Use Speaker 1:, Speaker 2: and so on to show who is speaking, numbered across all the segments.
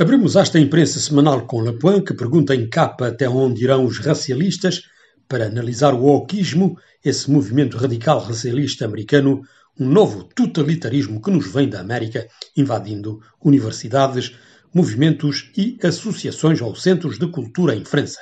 Speaker 1: Abrimos esta imprensa semanal com Lapuan, que pergunta em capa até onde irão os racialistas para analisar o oquismo, esse movimento radical racialista americano, um novo totalitarismo que nos vem da América, invadindo universidades, movimentos e associações ou centros de cultura em França.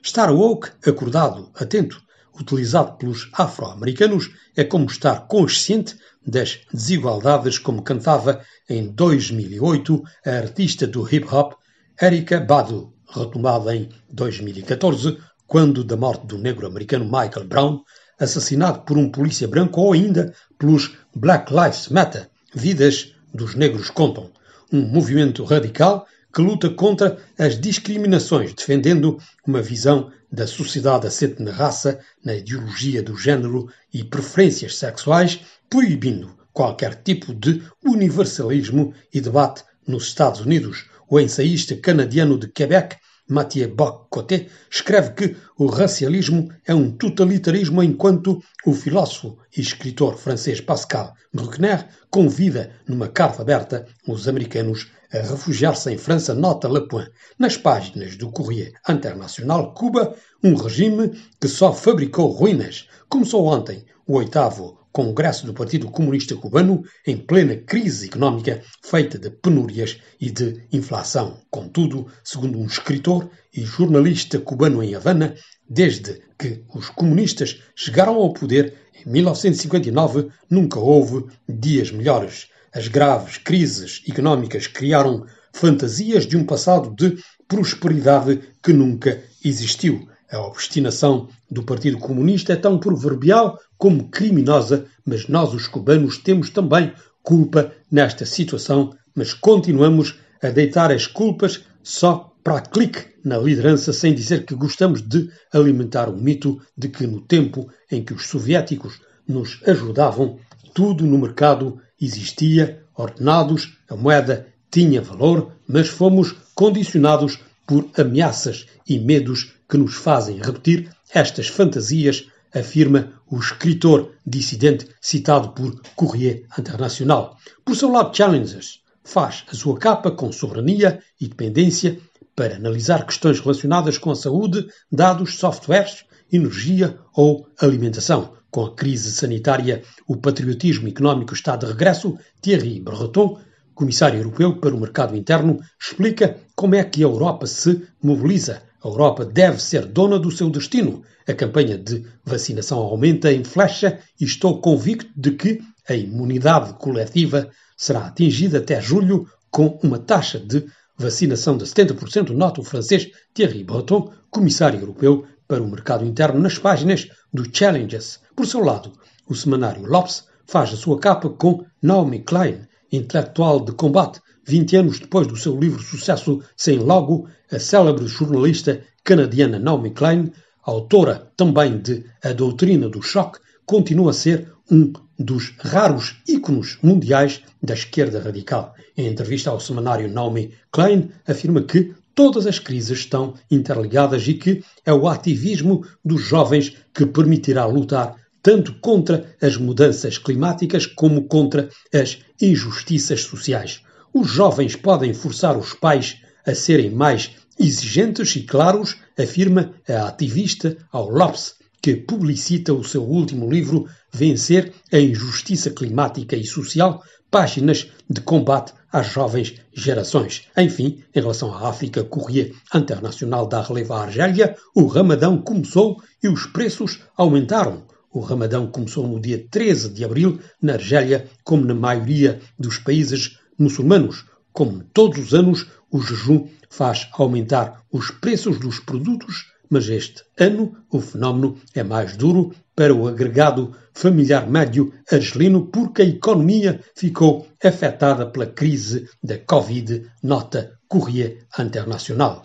Speaker 1: Estar woke, acordado, atento, utilizado pelos afro-americanos, é como estar consciente das desigualdades, como cantava em 2008 a artista do hip-hop Erika Badu, retomada em 2014, quando da morte do negro americano Michael Brown, assassinado por um polícia branco ou ainda pelos Black Lives Matter, vidas dos negros contam, um movimento radical que luta contra as discriminações, defendendo uma visão da sociedade assente na raça, na ideologia do género e preferências sexuais, proibindo qualquer tipo de universalismo e debate nos Estados Unidos. O ensaísta canadiano de Quebec, Mathieu Bock-Coté, escreve que o racialismo é um totalitarismo enquanto o filósofo e escritor francês Pascal Bruckner convida, numa carta aberta, os americanos a refugiar-se em França, nota Le Point, nas páginas do Courrier Internacional Cuba, um regime que só fabricou ruínas. Começou ontem o oitavo Congresso do Partido Comunista Cubano em plena crise económica feita de penúrias e de inflação. Contudo, segundo um escritor e jornalista cubano em Havana, desde que os comunistas chegaram ao poder em 1959, nunca houve dias melhores. As graves crises económicas criaram fantasias de um passado de prosperidade que nunca existiu. A obstinação do Partido Comunista é tão proverbial como criminosa, mas nós, os cubanos, temos também culpa nesta situação, mas continuamos a deitar as culpas só para clique na liderança, sem dizer que gostamos de alimentar o mito de que no tempo em que os soviéticos nos ajudavam, tudo no mercado existia, ordenados, a moeda tinha valor, mas fomos condicionados por ameaças e medos que nos fazem repetir estas fantasias, afirma o escritor dissidente citado por Courrier Internacional. Por seu lado, Challenges faz a sua capa com soberania e dependência para analisar questões relacionadas com a saúde, dados, softwares, energia ou alimentação. Com a crise sanitária, o patriotismo económico está de regresso. Thierry Breton comissário europeu para o mercado interno, explica como é que a Europa se mobiliza. A Europa deve ser dona do seu destino. A campanha de vacinação aumenta em flecha e estou convicto de que a imunidade coletiva será atingida até julho com uma taxa de vacinação de 70%, nota o francês Thierry Breton, comissário europeu para o mercado interno, nas páginas do Challenges. Por seu lado, o semanário Lopes faz a sua capa com Naomi Klein, intelectual de combate, 20 anos depois do seu livro Sucesso Sem Logo, a célebre jornalista canadiana Naomi Klein, autora também de A Doutrina do Choque, continua a ser um dos raros íconos mundiais da esquerda radical. Em entrevista ao semanário Naomi Klein, afirma que todas as crises estão interligadas e que é o ativismo dos jovens que permitirá lutar tanto contra as mudanças climáticas como contra as injustiças sociais. Os jovens podem forçar os pais a serem mais exigentes e claros, afirma a ativista ao Lopes, que publicita o seu último livro Vencer a Injustiça Climática e Social, páginas de combate às jovens gerações. Enfim, em relação à África, Courrier Internacional dá relevo à Argélia, o Ramadão começou e os preços aumentaram. O Ramadão começou no dia 13 de abril na Argélia, como na maioria dos países muçulmanos. Como todos os anos, o jejum faz aumentar os preços dos produtos, mas este ano o fenómeno é mais duro para o agregado familiar médio argelino porque a economia ficou afetada pela crise da Covid, nota Courrier Internacional.